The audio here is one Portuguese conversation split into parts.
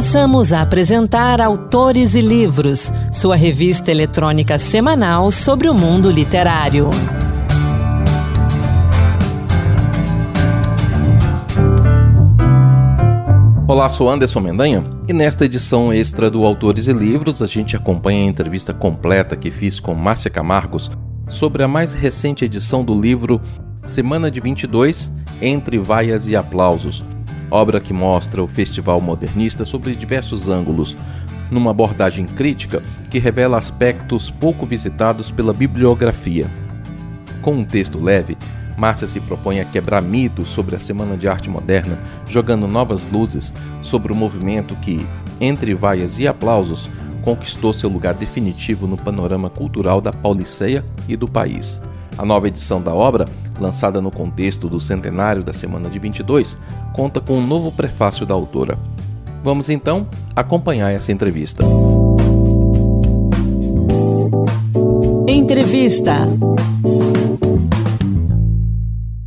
Passamos a apresentar Autores e Livros, sua revista eletrônica semanal sobre o mundo literário. Olá, sou Anderson Mendanha e nesta edição extra do Autores e Livros a gente acompanha a entrevista completa que fiz com Márcia Camargos sobre a mais recente edição do livro Semana de 22 Entre Vaias e Aplausos, obra que mostra o festival modernista sobre diversos ângulos, numa abordagem crítica que revela aspectos pouco visitados pela bibliografia. Com um texto leve, Márcia se propõe a quebrar mitos sobre a Semana de Arte Moderna, jogando novas luzes sobre o movimento que, entre vaias e aplausos, conquistou seu lugar definitivo no panorama cultural da Pauliceia e do país. A nova edição da obra, lançada no contexto do centenário da Semana de 22, conta com um novo prefácio da autora. Vamos então acompanhar essa entrevista. Entrevista.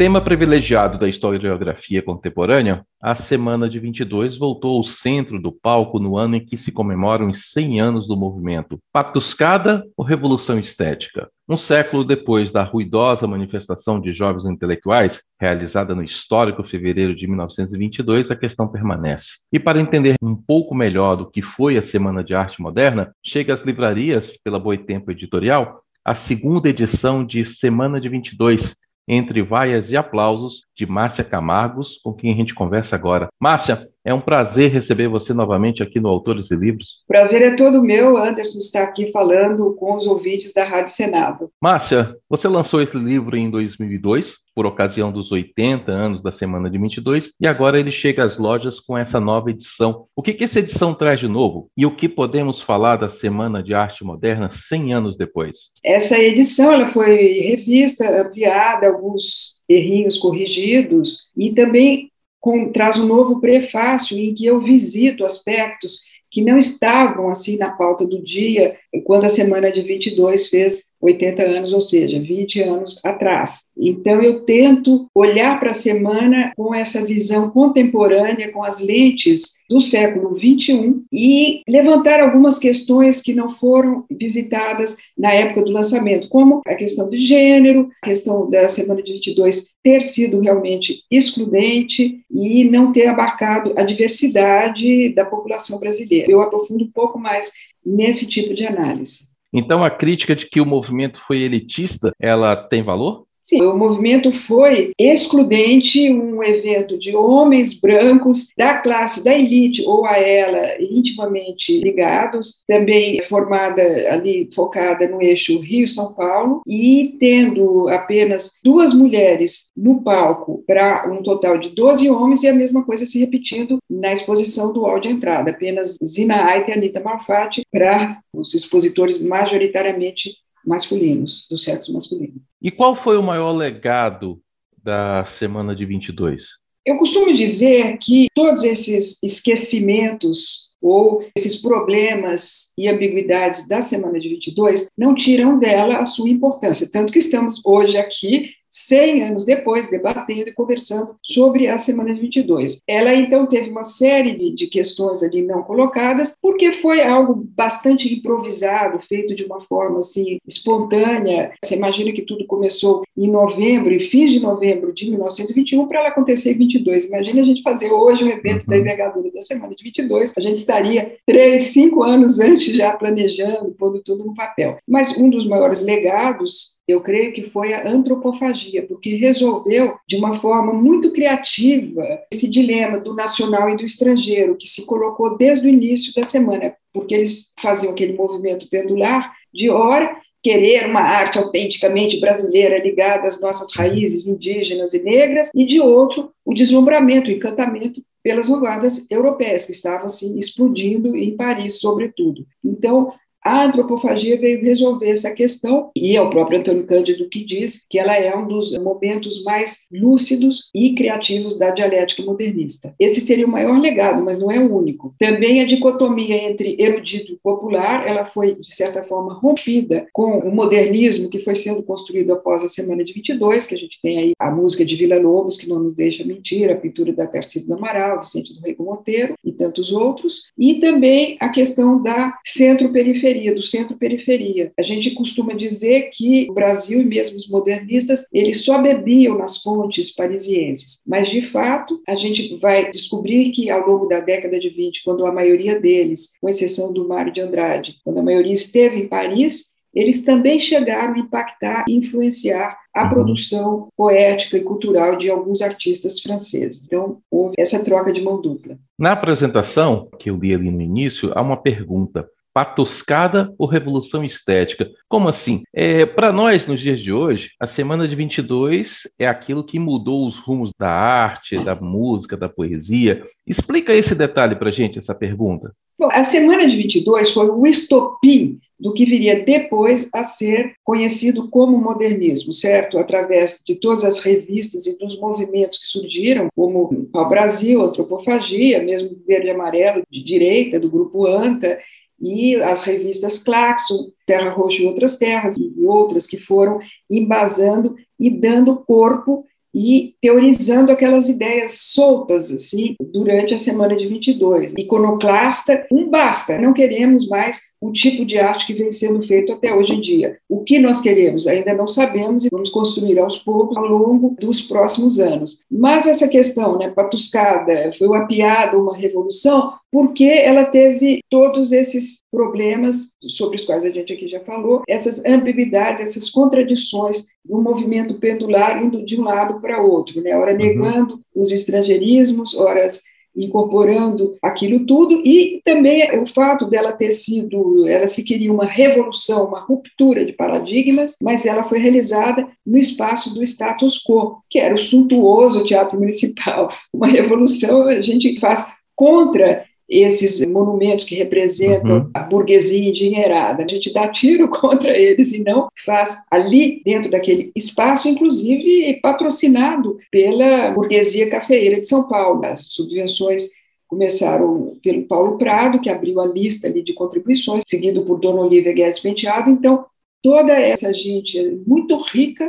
Tema privilegiado da historiografia contemporânea, a Semana de 22 voltou ao centro do palco no ano em que se comemoram os 100 anos do movimento Patuscada ou Revolução Estética. Um século depois da ruidosa manifestação de jovens intelectuais, realizada no histórico fevereiro de 1922, a questão permanece. E para entender um pouco melhor do que foi a Semana de Arte Moderna, chega às livrarias, pela Boitempo Editorial, a segunda edição de Semana de 22, entre vaias e aplausos, de Márcia Camargos, com quem a gente conversa agora. Márcia, é um prazer receber você novamente aqui no Autores e Livros. Prazer é todo meu, Anderson, estar aqui falando com os ouvintes da Rádio Senado. Márcia, você lançou esse livro em 2002, por ocasião dos 80 anos da Semana de 22, e agora ele chega às lojas com essa nova edição. O que, que essa edição traz de novo? E o que podemos falar da Semana de Arte Moderna 100 anos depois? Essa edição ela foi revista, ampliada, alguns errinhos corrigidos, e também com, traz um novo prefácio em que eu visito aspectos que não estavam assim na pauta do dia quando a semana de 22 fez 80 anos, ou seja, 20 anos atrás. Então, eu tento olhar para a semana com essa visão contemporânea, com as lentes do século 21 e levantar algumas questões que não foram visitadas na época do lançamento, como a questão de gênero, a questão da semana de 22 ter sido realmente excludente e não ter abarcado a diversidade da população brasileira. Eu aprofundo um pouco mais nesse tipo de análise. Então, a crítica de que o movimento foi elitista, ela tem valor? Sim, o movimento foi excludente, um evento de homens brancos da classe da elite ou a ela intimamente ligados, também formada ali focada no eixo Rio-São Paulo e tendo apenas duas mulheres no palco para um total de 12 homens e a mesma coisa se repetindo na exposição do hall de entrada, apenas Zina Aita e Anita Malfatti para os expositores majoritariamente masculinos, do sexo masculino. E qual foi o maior legado da semana de 22? Eu costumo dizer que todos esses esquecimentos ou esses problemas e ambiguidades da semana de 22 não tiram dela a sua importância, tanto que estamos hoje aqui 100 anos depois, debatendo e conversando sobre a Semana de 22. Ela, então, teve uma série de questões ali não colocadas, porque foi algo bastante improvisado, feito de uma forma, assim, espontânea. Você imagina que tudo começou em novembro, e fins de novembro de 1921, para ela acontecer em 22. Imagina a gente fazer hoje um evento da uhum. envergadura da Semana de 22, a gente estaria três, cinco anos antes já planejando, pondo tudo no papel. Mas um dos maiores legados eu creio que foi a antropofagia, porque resolveu de uma forma muito criativa esse dilema do nacional e do estrangeiro, que se colocou desde o início da semana, porque eles faziam aquele movimento pendular de hora querer uma arte autenticamente brasileira ligada às nossas raízes indígenas e negras, e de outro, o deslumbramento, o encantamento pelas vanguardas europeias, que estavam assim, explodindo em Paris, sobretudo. Então, A antropofagia veio resolver essa questão, e é o próprio Antônio Cândido que diz que ela é um dos momentos mais lúcidos e criativos da dialética modernista. Esse seria o maior legado, mas não é o único. Também a dicotomia entre erudito e popular, ela foi, de certa forma, rompida com o modernismo que foi sendo construído após a Semana de 22, que a gente tem aí a música de Vila Lobos, que não nos deixa mentir, a pintura da Tarcísio do Amaral, Vicente do Rego Monteiro e tantos outros, e também a questão da centro-periferia, do centro-periferia. A gente costuma dizer que o Brasil e mesmo os modernistas, eles só bebiam nas fontes parisienses, mas de fato, a gente vai descobrir que ao longo da década de 20, quando a maioria deles, com exceção do Mário de Andrade, quando a maioria esteve em Paris, eles também chegaram a impactar e influenciar a produção poética e cultural de alguns artistas franceses. Então, houve essa troca de mão dupla. Na apresentação, que eu li ali no início, há uma pergunta. Patuscada ou revolução estética? Como assim? É, Para nós, nos dias de hoje, a Semana de 22 é aquilo que mudou os rumos da arte, da música, da poesia. Explica esse detalhe para gente, essa pergunta. Bom, a Semana de 22 foi o estopim do que viria depois a ser conhecido como modernismo, certo? Através de todas as revistas e dos movimentos que surgiram, como o Brasil, Antropofagia, mesmo Verde e Amarelo, de direita, do grupo ANTA, e as revistas Claxon, Terra Roxa e Outras Terras, e outras que foram embasando e dando corpo e teorizando aquelas ideias soltas assim durante a semana de 22. Iconoclasta, um basta, não queremos mais o tipo de arte que vem sendo feito até hoje em dia. O que nós queremos ainda não sabemos e vamos construir aos poucos ao longo dos próximos anos. Mas essa questão, né, patuscada, foi uma piada, uma revolução, porque ela teve todos esses problemas sobre os quais a gente aqui já falou, essas ambiguidades, essas contradições no movimento pendular indo de um lado para outro, né? ora uhum. negando os estrangeirismos, horas incorporando aquilo tudo e também o fato dela ter sido, ela se queria uma revolução, uma ruptura de paradigmas, mas ela foi realizada no espaço do status quo, que era o suntuoso teatro municipal. Uma revolução a gente faz contra esses monumentos que representam uhum. a burguesia endinheirada. A gente dá tiro contra eles e não faz ali, dentro daquele espaço, inclusive patrocinado pela burguesia cafeeira de São Paulo. As subvenções começaram pelo Paulo Prado, que abriu a lista ali de contribuições, seguido por Dona Olivia Guedes Penteado. Então, toda essa gente muito rica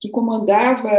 que comandava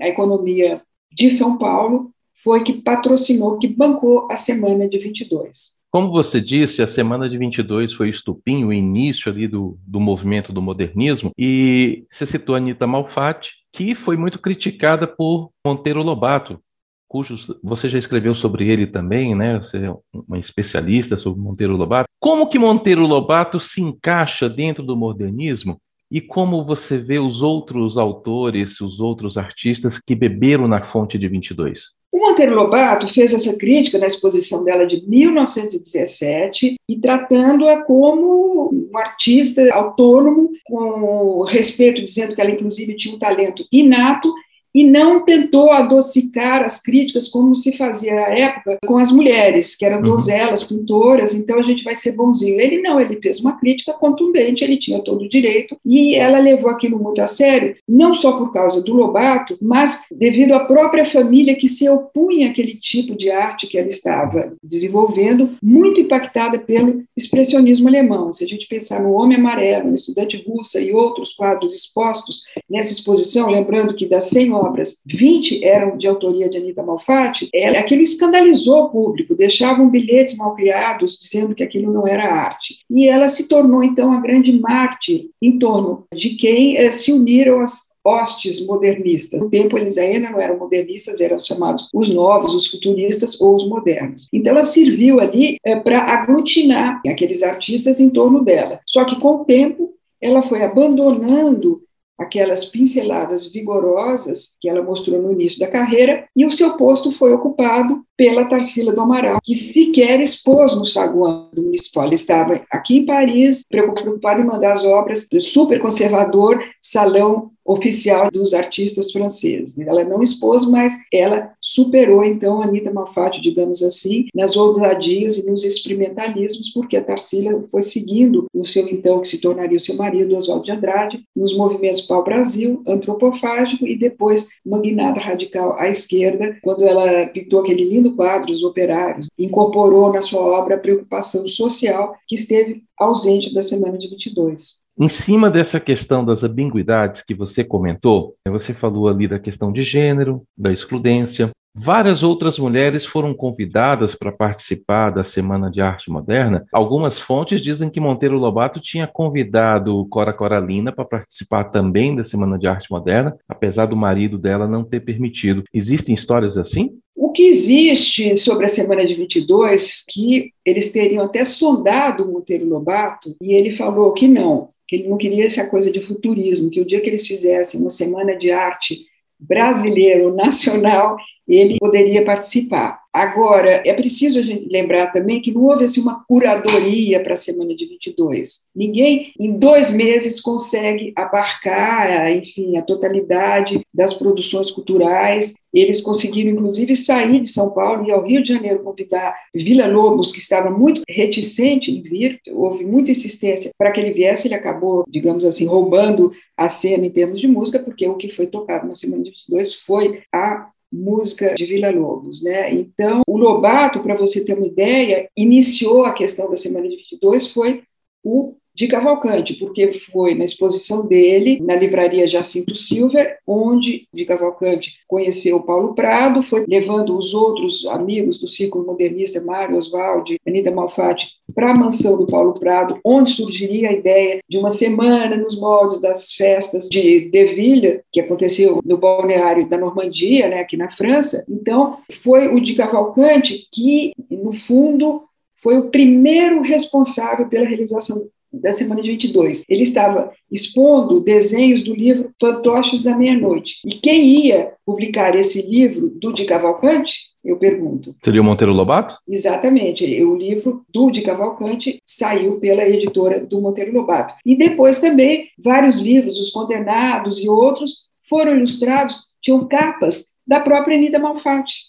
a economia de São Paulo foi que patrocinou, que bancou a semana de 22. Como você disse, a semana de 22 foi estupim, o início ali do, do movimento do modernismo, e você citou a Anitta Malfatti, que foi muito criticada por Monteiro Lobato, cujos você já escreveu sobre ele também, né? Você é uma especialista sobre Monteiro Lobato. Como que Monteiro Lobato se encaixa dentro do modernismo e como você vê os outros autores, os outros artistas que beberam na fonte de 22? O Monteiro Lobato fez essa crítica na exposição dela de 1917 e tratando-a como um artista autônomo, com respeito, dizendo que ela, inclusive, tinha um talento inato e não tentou adocicar as críticas como se fazia à época com as mulheres, que eram uhum. donzelas, pintoras, então a gente vai ser bonzinho. Ele não, ele fez uma crítica contundente, ele tinha todo o direito, e ela levou aquilo muito a sério, não só por causa do Lobato, mas devido à própria família que se opunha àquele tipo de arte que ela estava desenvolvendo, muito impactada pelo expressionismo alemão. Se a gente pensar no Homem Amarelo, no Estudante Russa e outros quadros expostos nessa exposição, lembrando que das 100 obras, 20 eram de autoria de Anita Malfatti, ela, aquilo escandalizou o público, deixavam bilhetes mal criados dizendo que aquilo não era arte. E ela se tornou, então, a grande mártir em torno de quem eh, se uniram as hostes modernistas. No tempo, eles ainda não eram modernistas, eram chamados os novos, os futuristas ou os modernos. Então, ela serviu ali é, para aglutinar aqueles artistas em torno dela. Só que, com o tempo, ela foi abandonando aquelas pinceladas vigorosas que ela mostrou no início da carreira, e o seu posto foi ocupado pela Tarsila do Amaral, que sequer expôs no saguão do municipal. Ele estava aqui em Paris, preocupado em mandar as obras do super conservador Salão oficial dos artistas franceses. Ela não expôs, mas ela superou, então, a Anitta Malfatti, digamos assim, nas ousadias e nos experimentalismos, porque a Tarsila foi seguindo o seu, então, que se tornaria o seu marido, Oswaldo de Andrade, nos movimentos pau-brasil, antropofágico e depois magnata radical à esquerda, quando ela pintou aquele lindo quadro, Os Operários, incorporou na sua obra a preocupação social que esteve ausente da Semana de 22. Em cima dessa questão das ambiguidades que você comentou, você falou ali da questão de gênero, da excludência. Várias outras mulheres foram convidadas para participar da Semana de Arte Moderna. Algumas fontes dizem que Monteiro Lobato tinha convidado Cora Coralina para participar também da Semana de Arte Moderna, apesar do marido dela não ter permitido. Existem histórias assim? O que existe sobre a semana de 22, que eles teriam até sondado o Monteiro Lobato, e ele falou que não, que ele não queria essa coisa de futurismo, que o dia que eles fizessem uma semana de arte brasileiro nacional, ele poderia participar. Agora, é preciso a gente lembrar também que não houve assim, uma curadoria para a semana de 22. Ninguém, em dois meses, consegue abarcar, enfim, a totalidade das produções culturais. Eles conseguiram, inclusive, sair de São Paulo e ao Rio de Janeiro convidar Vila Lobos, que estava muito reticente em vir, houve muita insistência para que ele viesse. Ele acabou, digamos assim, roubando a cena em termos de música, porque o que foi tocado na semana de 22 foi a música de Vila Lobos, né? Então, o Lobato, para você ter uma ideia, iniciou a questão da Semana de 22 foi o de Cavalcante, porque foi na exposição dele, na livraria Jacinto Silver, onde de Cavalcante conheceu Paulo Prado, foi levando os outros amigos do círculo modernista, Mário Oswaldi, Anita Malfatti, para a mansão do Paulo Prado, onde surgiria a ideia de uma semana nos moldes das festas de Deville, que aconteceu no balneário da Normandia, né, aqui na França. Então, foi o de Cavalcante que, no fundo, foi o primeiro responsável pela realização da semana de 22. Ele estava expondo desenhos do livro Fantoches da Meia-Noite. E quem ia publicar esse livro do de Cavalcante? Eu pergunto. Seria o Monteiro Lobato? Exatamente. O livro do de Cavalcante saiu pela editora do Monteiro Lobato. E depois também vários livros, Os Condenados e outros, foram ilustrados, tinham capas da própria Anita Malfatti.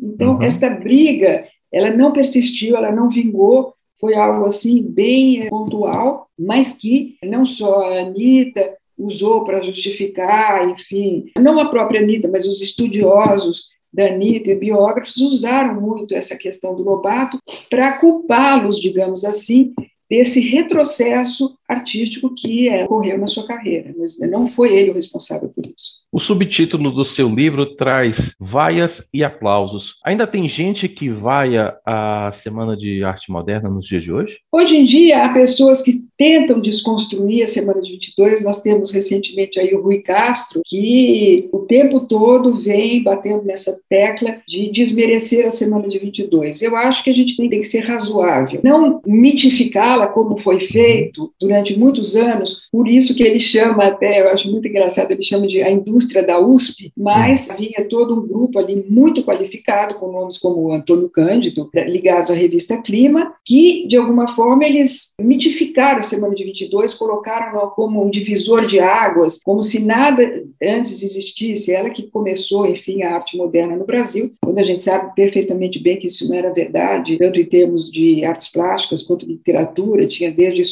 Então, uhum. esta briga, ela não persistiu, ela não vingou, foi algo assim bem eh, pontual, mas que não só a Anitta usou para justificar, enfim, não a própria Anitta, mas os estudiosos da Anitta e biógrafos usaram muito essa questão do Lobato para culpá-los, digamos assim, desse retrocesso artístico que é, ocorreu na sua carreira, mas não foi ele o responsável por isso. O subtítulo do seu livro traz vaias e aplausos. Ainda tem gente que vaia a Semana de Arte Moderna nos dias de hoje? Hoje em dia, há pessoas que tentam desconstruir a Semana de 22. Nós temos recentemente aí o Rui Castro, que o tempo todo vem batendo nessa tecla de desmerecer a Semana de 22. Eu acho que a gente tem, que ser razoável, não mitificá-la como foi feito durante muitos anos, por isso que ele chama até, eu acho muito engraçado, ele chama de a indústria da USP, mas havia todo um grupo ali muito qualificado, com nomes como Antônio Cândido, ligados à revista Clima, que, de alguma forma, eles mitificaram a Semana de 22, colocaram-na como um divisor de águas, como se nada antes existisse. Ela que começou, enfim, a arte moderna no Brasil, quando a gente sabe perfeitamente bem que isso não era verdade, tanto em termos de artes plásticas quanto literatura, tinha desde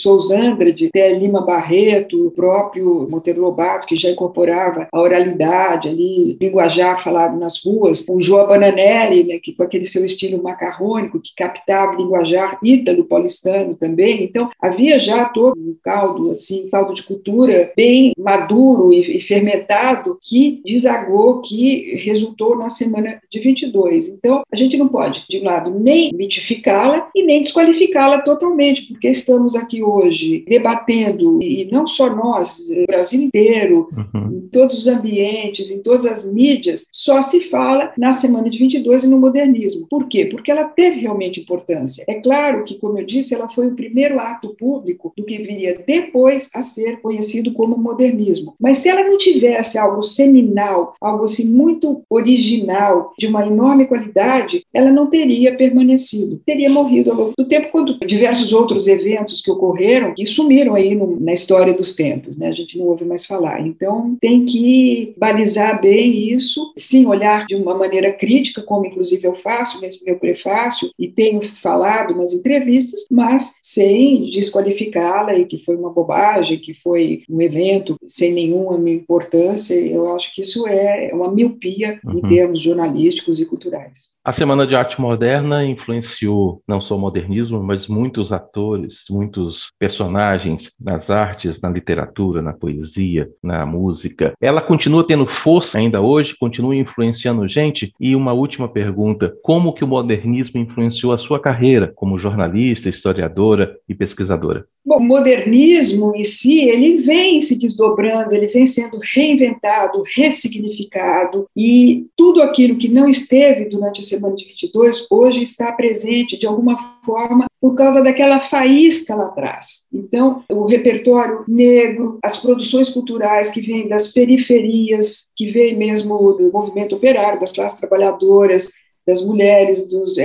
Andrade até Lima Barreto, o próprio Monteiro Lobato, que já incorporava a oralidade oralidade ali, linguajar falado nas ruas, o João Bananelli, né, que com aquele seu estilo macarrônico, que captava linguajar ítalo-paulistano também, então havia já todo um caldo, assim, um caldo de cultura bem maduro e, e fermentado que desagou, que resultou na semana de 22. Então, a gente não pode, de um lado, nem mitificá-la e nem desqualificá-la totalmente, porque estamos aqui hoje debatendo, e não só nós, o Brasil inteiro, uhum. em todos os ambientes, em todas as mídias, só se fala na Semana de 22 e no modernismo. Por quê? Porque ela teve realmente importância. É claro que, como eu disse, ela foi o primeiro ato público do que viria depois a ser conhecido como modernismo. Mas se ela não tivesse algo seminal, algo assim muito original, de uma enorme qualidade, ela não teria permanecido, teria morrido ao longo do tempo, quando diversos outros eventos que ocorreram, que sumiram aí no, na história dos tempos, né? a gente não ouve mais falar. Então, tem que balizar bem isso, sim, olhar de uma maneira crítica, como inclusive eu faço nesse meu prefácio, e tenho falado nas entrevistas, mas sem desqualificá-la e que foi uma bobagem, que foi um evento sem nenhuma importância. Eu acho que isso é uma miopia uhum. em termos jornalísticos e culturais. A Semana de Arte Moderna influenciou não só o modernismo, mas muitos atores, muitos personagens nas artes, na literatura, na poesia, na música. Ela continua tendo força ainda hoje, continua influenciando gente? E uma última pergunta: como que o modernismo influenciou a sua carreira como jornalista, historiadora e pesquisadora? Bom, o modernismo em si, ele vem se desdobrando, ele vem sendo reinventado, ressignificado, e tudo aquilo que não esteve durante a semana de 22, hoje está presente de alguma forma por causa daquela faísca lá atrás. Então, o repertório negro, as produções culturais que vêm das periferias, que vêm mesmo do movimento operário, das classes trabalhadoras, das mulheres, dos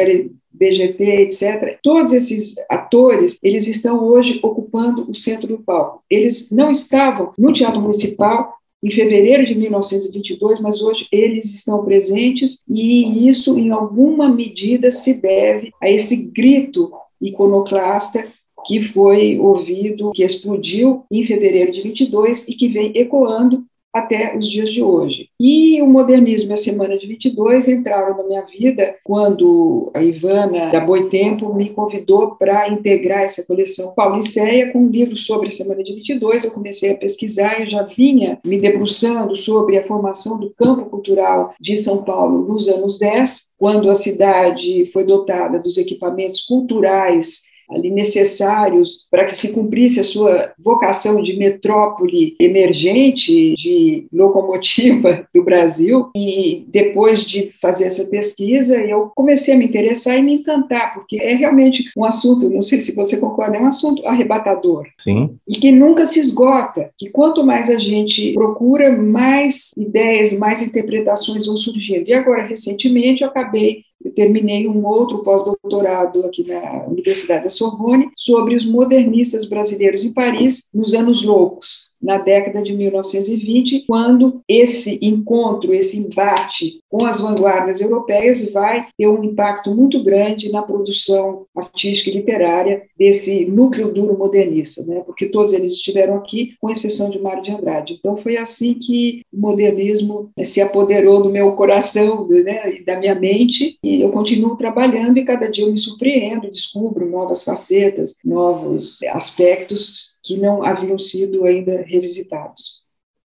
BGT, etc. Todos esses atores, eles estão hoje ocupando o centro do palco. Eles não estavam no Teatro Municipal em fevereiro de 1922, mas hoje eles estão presentes e isso, em alguma medida, se deve a esse grito iconoclasta que foi ouvido, que explodiu em fevereiro de 22 e que vem ecoando até os dias de hoje. E o modernismo e a Semana de 22 entraram na minha vida quando a Ivana da Boitempo me convidou para integrar essa coleção Pauliceia com um livro sobre a Semana de 22. Eu comecei a pesquisar e já vinha me debruçando sobre a formação do campo cultural de São Paulo nos anos 10, quando a cidade foi dotada dos equipamentos culturais ali necessários para que se cumprisse a sua vocação de metrópole emergente, de locomotiva do Brasil. E depois de fazer essa pesquisa, eu comecei a me interessar e me encantar, porque é realmente um assunto, não sei se você concorda, é um assunto arrebatador. Sim. E que nunca se esgota, que quanto mais a gente procura, mais ideias, mais interpretações vão surgindo. E agora, recentemente, eu acabei eu terminei um outro pós-doutorado aqui na Universidade da Sorbonne sobre os modernistas brasileiros em Paris nos anos loucos, na década de 1920, quando esse encontro, esse embate com as vanguardas europeias vai ter um impacto muito grande na produção artística e literária desse núcleo duro modernista, né? porque todos eles estiveram aqui, com exceção de Mário de Andrade. Então, foi assim que o modernismo se apoderou do meu coração né? e da minha mente, e eu continuo trabalhando, e cada dia eu me surpreendo, descubro novas facetas, novos aspectos que não haviam sido ainda revisitados.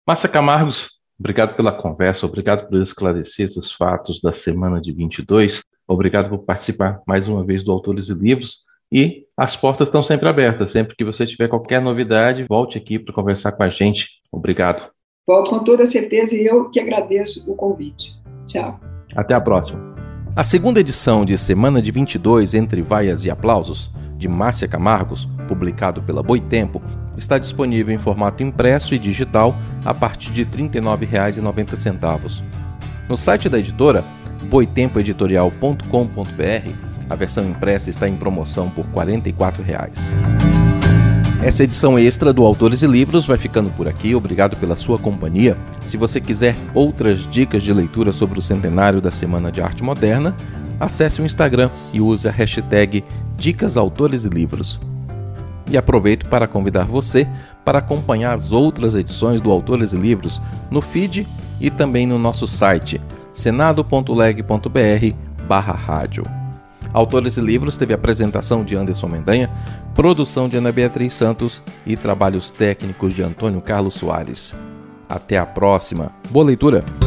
Márcia Camargos, obrigado pela conversa, obrigado por esclarecer os fatos da semana de 22, obrigado por participar mais uma vez do Autores e Livros. E as portas estão sempre abertas. Sempre que você tiver qualquer novidade, volte aqui para conversar com a gente. Obrigado. Volto com toda certeza e eu que agradeço o convite. Tchau. Até a próxima. A segunda edição de Semana de 22 Entre Vaias e Aplausos de Márcia Camargos, publicado pela Boitempo, está disponível em formato impresso e digital a partir de R$ 39,90. No site da editora, boitempoeditorial.com.br, a versão impressa está em promoção por 44 reais. Essa edição extra do Autores e Livros vai ficando por aqui. Obrigado pela sua companhia. Se você quiser outras dicas de leitura sobre o centenário da Semana de Arte Moderna, acesse o Instagram e use a hashtag Dicas Autores e Livros. E aproveito para convidar você para acompanhar as outras edições do Autores e Livros no feed e também no nosso site senado.leg.br barra rádio. Autores e Livros teve apresentação de Anderson Mendanha, produção de Ana Beatriz Santos e trabalhos técnicos de Antônio Carlos Soares. Até a próxima. Boa leitura!